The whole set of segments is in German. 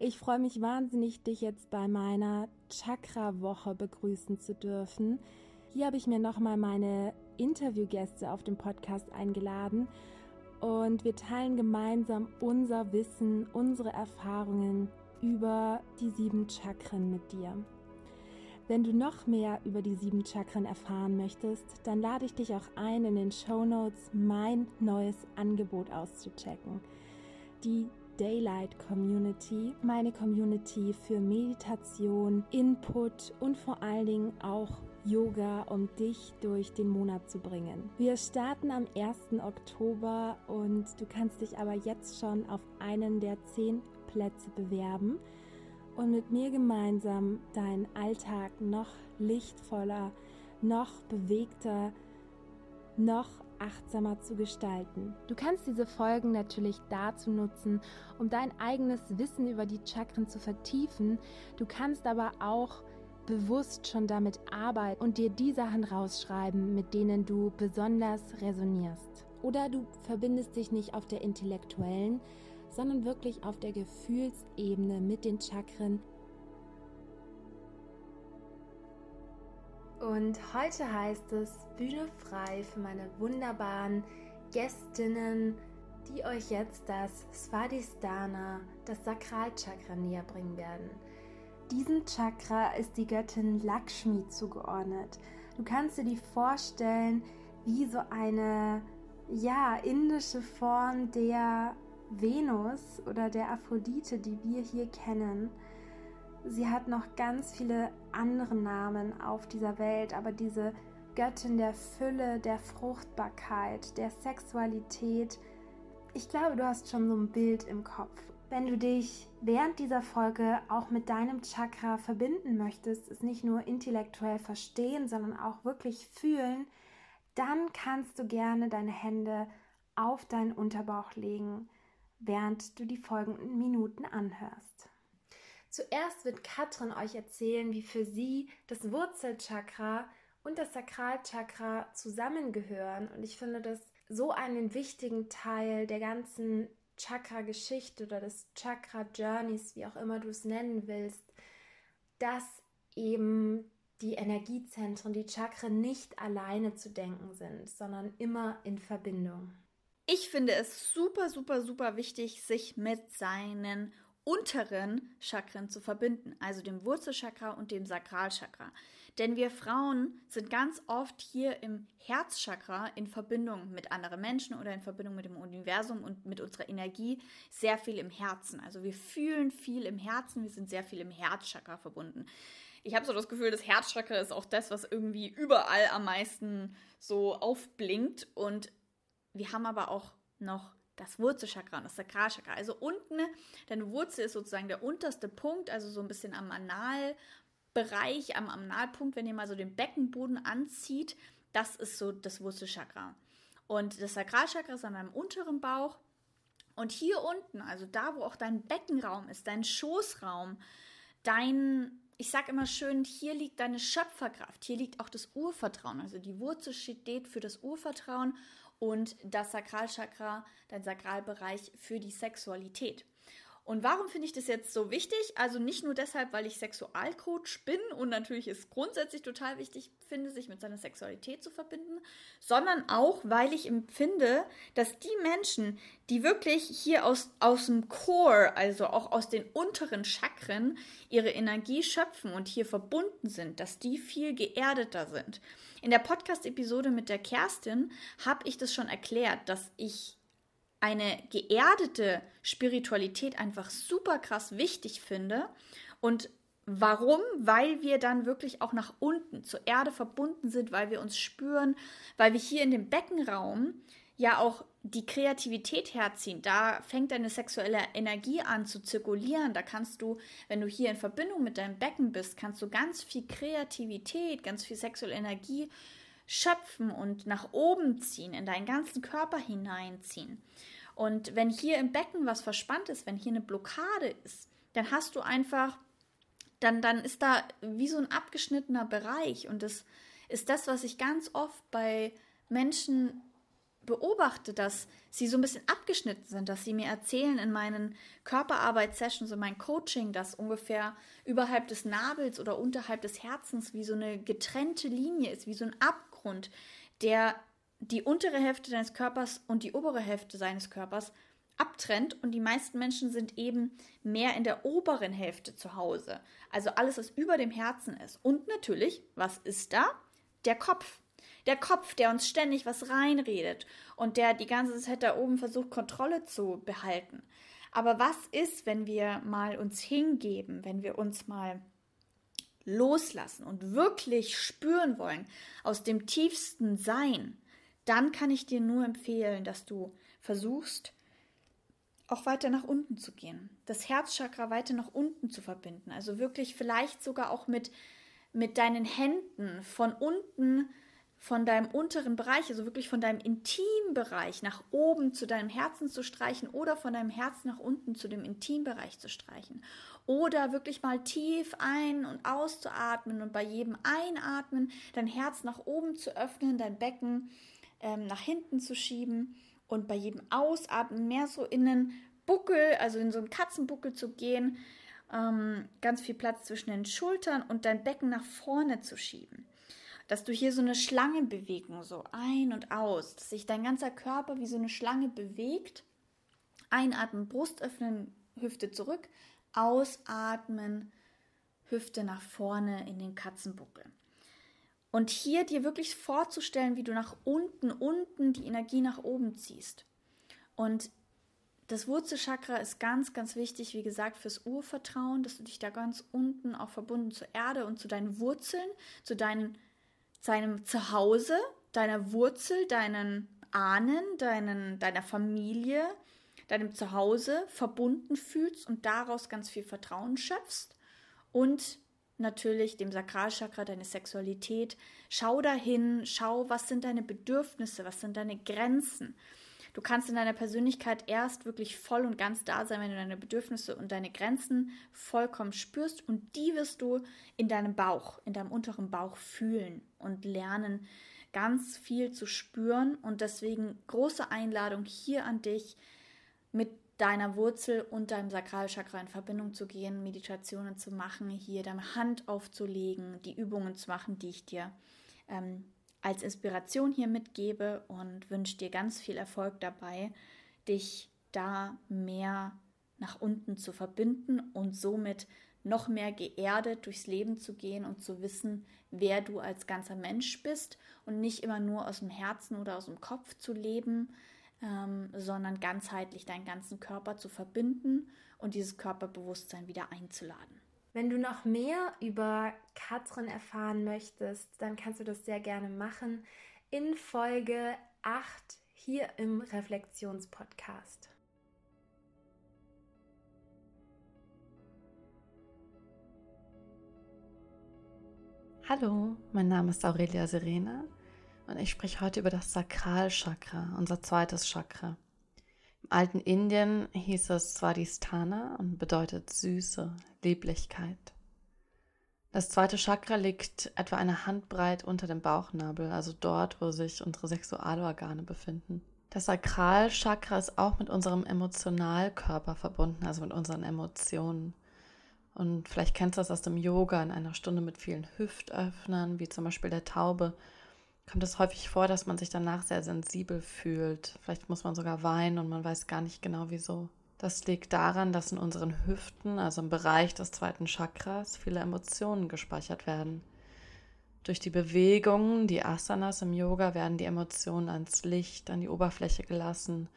Ich freue mich wahnsinnig, dich jetzt bei meiner Chakra-Woche begrüßen zu dürfen. Hier habe ich mir nochmal meine Interviewgäste auf dem Podcast eingeladen und wir teilen gemeinsam unser Wissen, unsere Erfahrungen über die sieben Chakren mit dir. Wenn du noch mehr über die sieben Chakren erfahren möchtest, dann lade ich dich auch ein, in den Show Notes mein neues Angebot auszuchecken. Die Daylight Community, meine Community für Meditation, Input und vor allen Dingen auch Yoga, um dich durch den Monat zu bringen. Wir starten am 1. Oktober und du kannst dich aber jetzt schon auf einen der zehn Plätze bewerben und mit mir gemeinsam deinen Alltag noch lichtvoller, noch bewegter, noch achtsamer zu gestalten. Du kannst diese Folgen natürlich dazu nutzen, um dein eigenes Wissen über die Chakren zu vertiefen. Du kannst aber auch bewusst schon damit arbeiten und dir die Sachen rausschreiben, mit denen du besonders resonierst. Oder du verbindest dich nicht auf der intellektuellen, sondern wirklich auf der Gefühlsebene mit den Chakren. Und heute heißt es Bühne frei für meine wunderbaren Gästinnen, die euch jetzt das Svadhisthana, das Sakralchakra näher bringen werden. Diesem Chakra ist die Göttin Lakshmi zugeordnet. Du kannst dir die vorstellen wie so eine ja, indische Form der Venus oder der Aphrodite, die wir hier kennen. Sie hat noch ganz viele andere Namen auf dieser Welt, aber diese Göttin der Fülle, der Fruchtbarkeit, der Sexualität, ich glaube, du hast schon so ein Bild im Kopf. Wenn du dich während dieser Folge auch mit deinem Chakra verbinden möchtest, es nicht nur intellektuell verstehen, sondern auch wirklich fühlen, dann kannst du gerne deine Hände auf deinen Unterbauch legen, während du die folgenden Minuten anhörst. Zuerst wird Katrin euch erzählen, wie für sie das Wurzelchakra und das Sakralchakra zusammengehören. Und ich finde das so einen wichtigen Teil der ganzen Chakra-Geschichte oder des Chakra-Journeys, wie auch immer du es nennen willst, dass eben die Energiezentren, die Chakren nicht alleine zu denken sind, sondern immer in Verbindung. Ich finde es super, super, super wichtig, sich mit seinen unteren Chakren zu verbinden, also dem Wurzelchakra und dem Sakralchakra. Denn wir Frauen sind ganz oft hier im Herzchakra in Verbindung mit anderen Menschen oder in Verbindung mit dem Universum und mit unserer Energie sehr viel im Herzen. Also wir fühlen viel im Herzen, wir sind sehr viel im Herzchakra verbunden. Ich habe so das Gefühl, das Herzchakra ist auch das, was irgendwie überall am meisten so aufblinkt. Und wir haben aber auch noch das Wurzelchakra und das Sakralchakra. Also unten, deine Wurzel ist sozusagen der unterste Punkt, also so ein bisschen am Analbereich, am Analpunkt, wenn ihr mal so den Beckenboden anzieht, das ist so das Wurzelchakra. Und das Sakralchakra ist an deinem unteren Bauch. Und hier unten, also da, wo auch dein Beckenraum ist, dein Schoßraum, dein, ich sag immer schön, hier liegt deine Schöpferkraft, hier liegt auch das Urvertrauen. Also die Wurzel steht für das Urvertrauen und das Sakralchakra, dein Sakralbereich für die Sexualität. Und warum finde ich das jetzt so wichtig? Also nicht nur deshalb, weil ich Sexualcoach bin und natürlich ist grundsätzlich total wichtig finde, sich mit seiner Sexualität zu verbinden, sondern auch, weil ich empfinde, dass die Menschen, die wirklich hier aus, aus dem Core, also auch aus den unteren Chakren, ihre Energie schöpfen und hier verbunden sind, dass die viel geerdeter sind. In der Podcast-Episode mit der Kerstin habe ich das schon erklärt, dass ich eine geerdete Spiritualität einfach super krass wichtig finde und Warum? Weil wir dann wirklich auch nach unten zur Erde verbunden sind, weil wir uns spüren, weil wir hier in dem Beckenraum ja auch die Kreativität herziehen. Da fängt deine sexuelle Energie an zu zirkulieren. Da kannst du, wenn du hier in Verbindung mit deinem Becken bist, kannst du ganz viel Kreativität, ganz viel sexuelle Energie schöpfen und nach oben ziehen, in deinen ganzen Körper hineinziehen. Und wenn hier im Becken was verspannt ist, wenn hier eine Blockade ist, dann hast du einfach, dann, dann ist da wie so ein abgeschnittener Bereich. Und das ist das, was ich ganz oft bei Menschen beobachte, dass sie so ein bisschen abgeschnitten sind, dass sie mir erzählen in meinen Körperarbeitssessions und mein Coaching, dass ungefähr überhalb des Nabels oder unterhalb des Herzens wie so eine getrennte Linie ist, wie so ein Ab Abgrund, der die untere Hälfte deines Körpers und die obere Hälfte seines Körpers abtrennt und die meisten Menschen sind eben mehr in der oberen Hälfte zu Hause. Also alles, was über dem Herzen ist. Und natürlich, was ist da? Der Kopf. Der Kopf, der uns ständig was reinredet und der die ganze Zeit da oben versucht, Kontrolle zu behalten. Aber was ist, wenn wir mal uns hingeben, wenn wir uns mal loslassen und wirklich spüren wollen, aus dem tiefsten Sein, dann kann ich dir nur empfehlen, dass du versuchst, auch weiter nach unten zu gehen, das Herzchakra weiter nach unten zu verbinden. Also wirklich vielleicht sogar auch mit, mit deinen Händen von unten von deinem unteren Bereich, also wirklich von deinem Intimbereich nach oben zu deinem Herzen zu streichen oder von deinem Herzen nach unten zu dem Intimbereich zu streichen. Oder wirklich mal tief ein- und auszuatmen und bei jedem Einatmen dein Herz nach oben zu öffnen, dein Becken ähm, nach hinten zu schieben und bei jedem Ausatmen mehr so in einen Buckel, also in so einen Katzenbuckel zu gehen, ähm, ganz viel Platz zwischen den Schultern und dein Becken nach vorne zu schieben dass du hier so eine Schlangenbewegung so ein und aus, dass sich dein ganzer Körper wie so eine Schlange bewegt. Einatmen, Brust öffnen, Hüfte zurück, ausatmen, Hüfte nach vorne in den Katzenbuckel. Und hier dir wirklich vorzustellen, wie du nach unten, unten die Energie nach oben ziehst. Und das Wurzelchakra ist ganz, ganz wichtig, wie gesagt, fürs Urvertrauen, dass du dich da ganz unten auch verbunden zur Erde und zu deinen Wurzeln, zu deinen seinem Zuhause, deiner Wurzel, deinen Ahnen, deinen, deiner Familie, deinem Zuhause verbunden fühlst und daraus ganz viel Vertrauen schöpfst und natürlich dem Sakralchakra, deine Sexualität. Schau dahin, schau, was sind deine Bedürfnisse, was sind deine Grenzen. Du kannst in deiner Persönlichkeit erst wirklich voll und ganz da sein, wenn du deine Bedürfnisse und deine Grenzen vollkommen spürst. Und die wirst du in deinem Bauch, in deinem unteren Bauch fühlen und lernen, ganz viel zu spüren. Und deswegen große Einladung hier an dich mit deiner Wurzel und deinem Sakralchakra in Verbindung zu gehen, Meditationen zu machen, hier deine Hand aufzulegen, die Übungen zu machen, die ich dir ähm, als Inspiration hier mitgebe und wünsche dir ganz viel Erfolg dabei, dich da mehr nach unten zu verbinden und somit noch mehr geerdet durchs Leben zu gehen und zu wissen, wer du als ganzer Mensch bist und nicht immer nur aus dem Herzen oder aus dem Kopf zu leben, ähm, sondern ganzheitlich deinen ganzen Körper zu verbinden und dieses Körperbewusstsein wieder einzuladen. Wenn du noch mehr über Katrin erfahren möchtest, dann kannst du das sehr gerne machen in Folge 8 hier im Reflexionspodcast. Hallo, mein Name ist Aurelia Serena und ich spreche heute über das Sakralchakra, unser zweites Chakra. Alten Indien hieß es Swadhisthana und bedeutet Süße, Lieblichkeit. Das zweite Chakra liegt etwa eine Handbreit unter dem Bauchnabel, also dort, wo sich unsere Sexualorgane befinden. Das Sakralchakra ist auch mit unserem Emotionalkörper verbunden, also mit unseren Emotionen. Und vielleicht kennst du das aus dem Yoga in einer Stunde mit vielen Hüftöffnern, wie zum Beispiel der Taube kommt es häufig vor, dass man sich danach sehr sensibel fühlt. Vielleicht muss man sogar weinen und man weiß gar nicht genau wieso. Das liegt daran, dass in unseren Hüften, also im Bereich des zweiten Chakras, viele Emotionen gespeichert werden. Durch die Bewegungen, die Asanas im Yoga, werden die Emotionen ans Licht, an die Oberfläche gelassen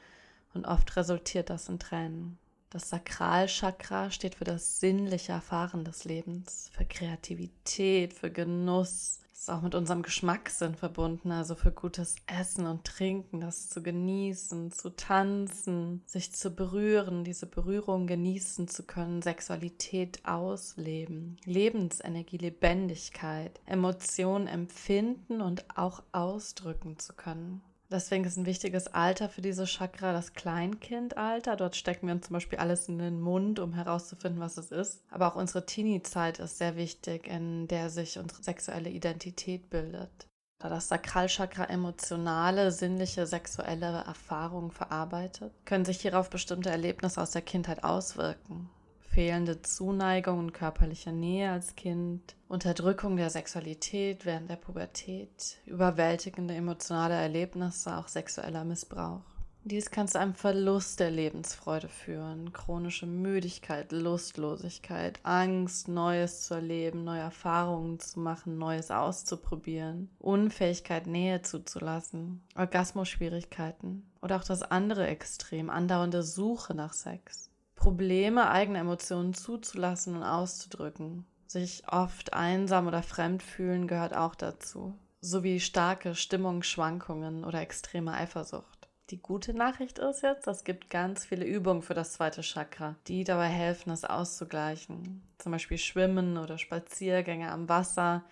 und oft resultiert das in Tränen. Das Sakralchakra steht für das sinnliche Erfahren des Lebens, für Kreativität, für Genuss. Es ist auch mit unserem Geschmackssinn verbunden, also für gutes Essen und Trinken, das zu genießen, zu tanzen, sich zu berühren, diese Berührung genießen zu können, Sexualität ausleben, Lebensenergie, Lebendigkeit, Emotionen empfinden und auch ausdrücken zu können. Deswegen ist ein wichtiges Alter für diese Chakra das Kleinkindalter. Dort stecken wir uns zum Beispiel alles in den Mund, um herauszufinden, was es ist. Aber auch unsere Teenie-Zeit ist sehr wichtig, in der sich unsere sexuelle Identität bildet. Da das Sakralchakra emotionale, sinnliche, sexuelle Erfahrungen verarbeitet, können sich hierauf bestimmte Erlebnisse aus der Kindheit auswirken fehlende Zuneigung und körperliche Nähe als Kind, Unterdrückung der Sexualität während der Pubertät, überwältigende emotionale Erlebnisse, auch sexueller Missbrauch. Dies kann zu einem Verlust der Lebensfreude führen, chronische Müdigkeit, Lustlosigkeit, Angst, Neues zu erleben, neue Erfahrungen zu machen, Neues auszuprobieren, Unfähigkeit, Nähe zuzulassen, Orgasmusschwierigkeiten oder auch das andere Extrem, andauernde Suche nach Sex. Probleme, eigene Emotionen zuzulassen und auszudrücken. Sich oft einsam oder fremd fühlen gehört auch dazu. Sowie starke Stimmungsschwankungen oder extreme Eifersucht. Die gute Nachricht ist jetzt, es gibt ganz viele Übungen für das zweite Chakra, die dabei helfen, es auszugleichen. Zum Beispiel Schwimmen oder Spaziergänge am Wasser,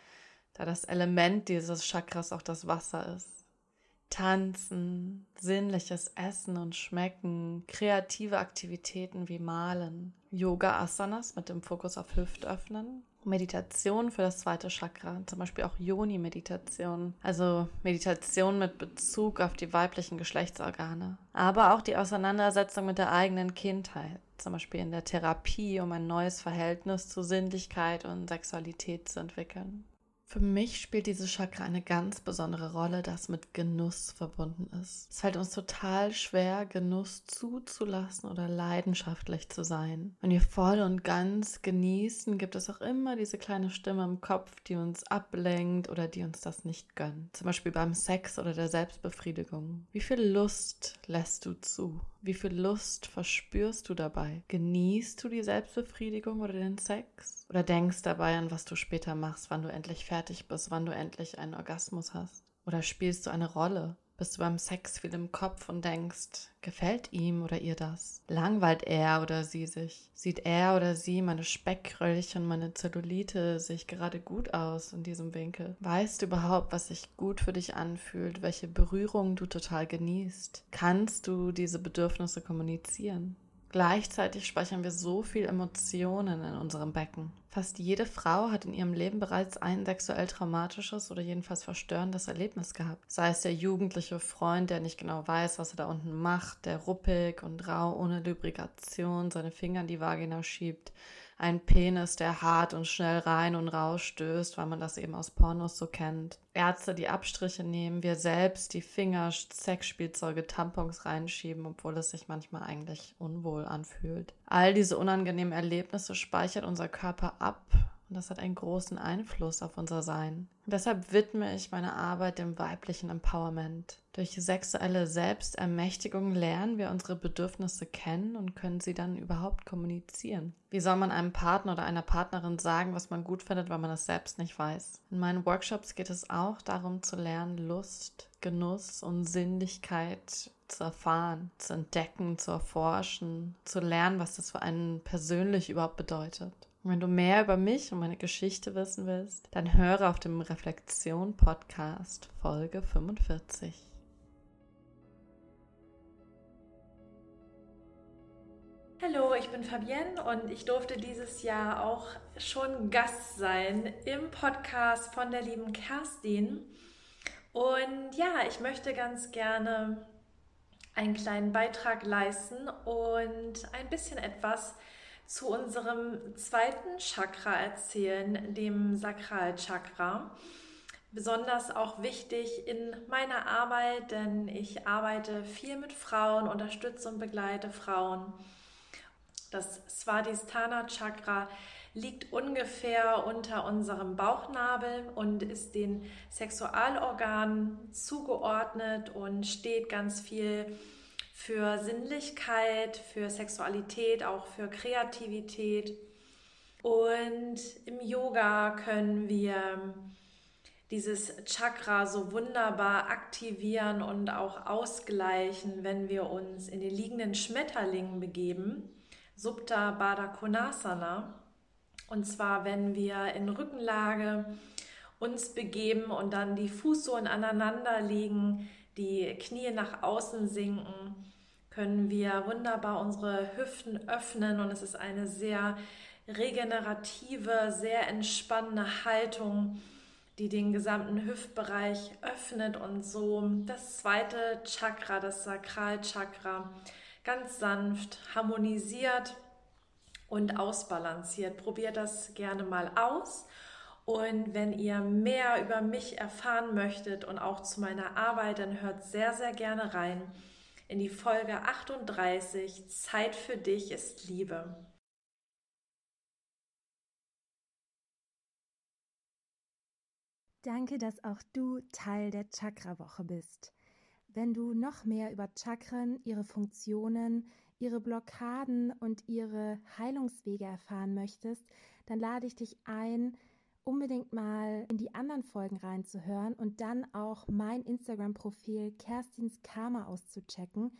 da das Element dieses Chakras auch das Wasser ist. Tanzen, sinnliches Essen und Schmecken, kreative Aktivitäten wie Malen, Yoga-Asanas mit dem Fokus auf Hüftöffnen, Meditation für das zweite Chakra, zum Beispiel auch Yoni-Meditation, also Meditation mit Bezug auf die weiblichen Geschlechtsorgane, aber auch die Auseinandersetzung mit der eigenen Kindheit, zum Beispiel in der Therapie, um ein neues Verhältnis zu Sinnlichkeit und Sexualität zu entwickeln. Für mich spielt dieses Chakra eine ganz besondere Rolle, das mit Genuss verbunden ist. Es fällt uns total schwer, Genuss zuzulassen oder leidenschaftlich zu sein. Wenn wir voll und ganz genießen, gibt es auch immer diese kleine Stimme im Kopf, die uns ablenkt oder die uns das nicht gönnt. Zum Beispiel beim Sex oder der Selbstbefriedigung. Wie viel Lust lässt du zu? Wie viel Lust verspürst du dabei? Genießt du die Selbstbefriedigung oder den Sex? Oder denkst dabei an, was du später machst, wann du endlich fertig bist, wann du endlich einen Orgasmus hast? Oder spielst du eine Rolle? Bist du beim Sex viel im Kopf und denkst, gefällt ihm oder ihr das? Langweilt er oder sie sich? Sieht er oder sie meine Speckröllchen, meine Zellulite sich gerade gut aus in diesem Winkel? Weißt du überhaupt, was sich gut für dich anfühlt, welche Berührungen du total genießt? Kannst du diese Bedürfnisse kommunizieren? Gleichzeitig speichern wir so viel Emotionen in unserem Becken. Fast jede Frau hat in ihrem Leben bereits ein sexuell traumatisches oder jedenfalls verstörendes Erlebnis gehabt. Sei es der jugendliche Freund, der nicht genau weiß, was er da unten macht, der ruppig und rau ohne Lubrikation seine Finger in die Vagina schiebt, ein Penis, der hart und schnell rein und raus stößt, weil man das eben aus Pornos so kennt. Ärzte, die Abstriche nehmen, wir selbst die Finger, Sexspielzeuge, Tampons reinschieben, obwohl es sich manchmal eigentlich unwohl anfühlt. All diese unangenehmen Erlebnisse speichert unser Körper ab und das hat einen großen Einfluss auf unser Sein. Deshalb widme ich meine Arbeit dem weiblichen Empowerment. Durch sexuelle Selbstermächtigung lernen wir unsere Bedürfnisse kennen und können sie dann überhaupt kommunizieren. Wie soll man einem Partner oder einer Partnerin sagen, was man gut findet, wenn man es selbst nicht weiß? In meinen Workshops geht es auch darum zu lernen, Lust, Genuss und Sinnlichkeit zu erfahren, zu entdecken, zu erforschen, zu lernen, was das für einen persönlich überhaupt bedeutet. Wenn du mehr über mich und meine Geschichte wissen willst, dann höre auf dem Reflexion Podcast Folge 45. Hallo, ich bin Fabienne und ich durfte dieses Jahr auch schon Gast sein im Podcast von der lieben Kerstin. Und ja, ich möchte ganz gerne einen kleinen Beitrag leisten und ein bisschen etwas zu unserem zweiten Chakra erzählen, dem Sakralchakra. Besonders auch wichtig in meiner Arbeit, denn ich arbeite viel mit Frauen, unterstütze und begleite Frauen. Das Svadhisthana Chakra liegt ungefähr unter unserem Bauchnabel und ist den Sexualorganen zugeordnet und steht ganz viel für Sinnlichkeit, für Sexualität, auch für Kreativität. Und im Yoga können wir dieses Chakra so wunderbar aktivieren und auch ausgleichen, wenn wir uns in den liegenden Schmetterlingen begeben, Subta Baddha Konasana. Und zwar, wenn wir in Rückenlage uns begeben und dann die Fußsohlen aneinander legen, die Knie nach außen sinken, können wir wunderbar unsere Hüften öffnen und es ist eine sehr regenerative, sehr entspannende Haltung die den gesamten Hüftbereich öffnet und so das zweite Chakra, das Sakralchakra, ganz sanft harmonisiert und ausbalanciert. Probiert das gerne mal aus. Und wenn ihr mehr über mich erfahren möchtet und auch zu meiner Arbeit, dann hört sehr, sehr gerne rein in die Folge 38. Zeit für dich ist Liebe. Danke, dass auch du Teil der Chakra-Woche bist. Wenn du noch mehr über Chakren, ihre Funktionen, ihre Blockaden und ihre Heilungswege erfahren möchtest, dann lade ich dich ein, unbedingt mal in die anderen Folgen reinzuhören und dann auch mein Instagram-Profil Kerstins Karma auszuchecken.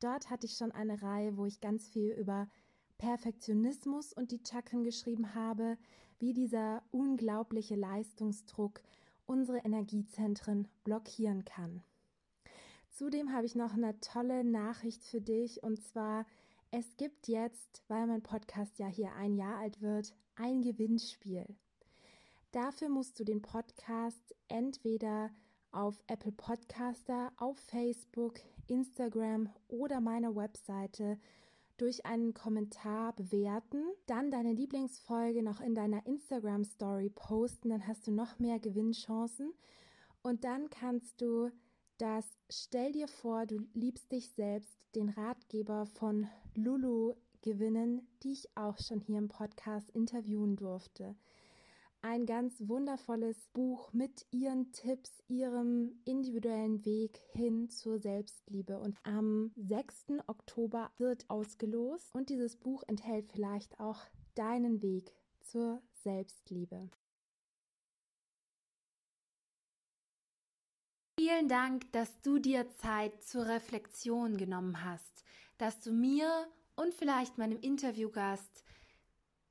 Dort hatte ich schon eine Reihe, wo ich ganz viel über Perfektionismus und die Chakren geschrieben habe, wie dieser unglaubliche Leistungsdruck unsere Energiezentren blockieren kann. Zudem habe ich noch eine tolle Nachricht für dich und zwar, es gibt jetzt, weil mein Podcast ja hier ein Jahr alt wird, ein Gewinnspiel. Dafür musst du den Podcast entweder auf Apple Podcaster, auf Facebook, Instagram oder meiner Webseite durch einen Kommentar bewerten, dann deine Lieblingsfolge noch in deiner Instagram Story posten, dann hast du noch mehr Gewinnchancen. Und dann kannst du das Stell dir vor, du liebst dich selbst, den Ratgeber von Lulu gewinnen, die ich auch schon hier im Podcast interviewen durfte ein ganz wundervolles Buch mit ihren Tipps, ihrem individuellen Weg hin zur Selbstliebe. Und am 6. Oktober wird ausgelost und dieses Buch enthält vielleicht auch deinen Weg zur Selbstliebe. Vielen Dank, dass du dir Zeit zur Reflexion genommen hast, dass du mir und vielleicht meinem Interviewgast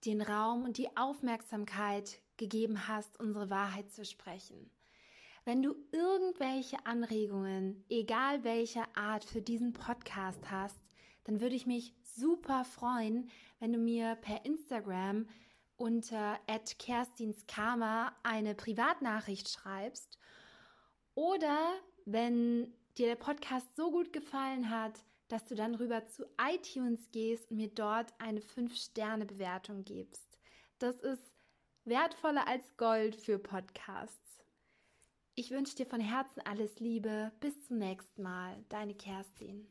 den Raum und die Aufmerksamkeit gegeben hast, unsere Wahrheit zu sprechen. Wenn du irgendwelche Anregungen, egal welcher Art, für diesen Podcast hast, dann würde ich mich super freuen, wenn du mir per Instagram unter @kerstinskarma eine Privatnachricht schreibst oder wenn dir der Podcast so gut gefallen hat, dass du dann rüber zu iTunes gehst und mir dort eine 5-Sterne-Bewertung gibst. Das ist wertvoller als Gold für Podcasts. Ich wünsche dir von Herzen alles Liebe. Bis zum nächsten Mal. Deine Kerstin.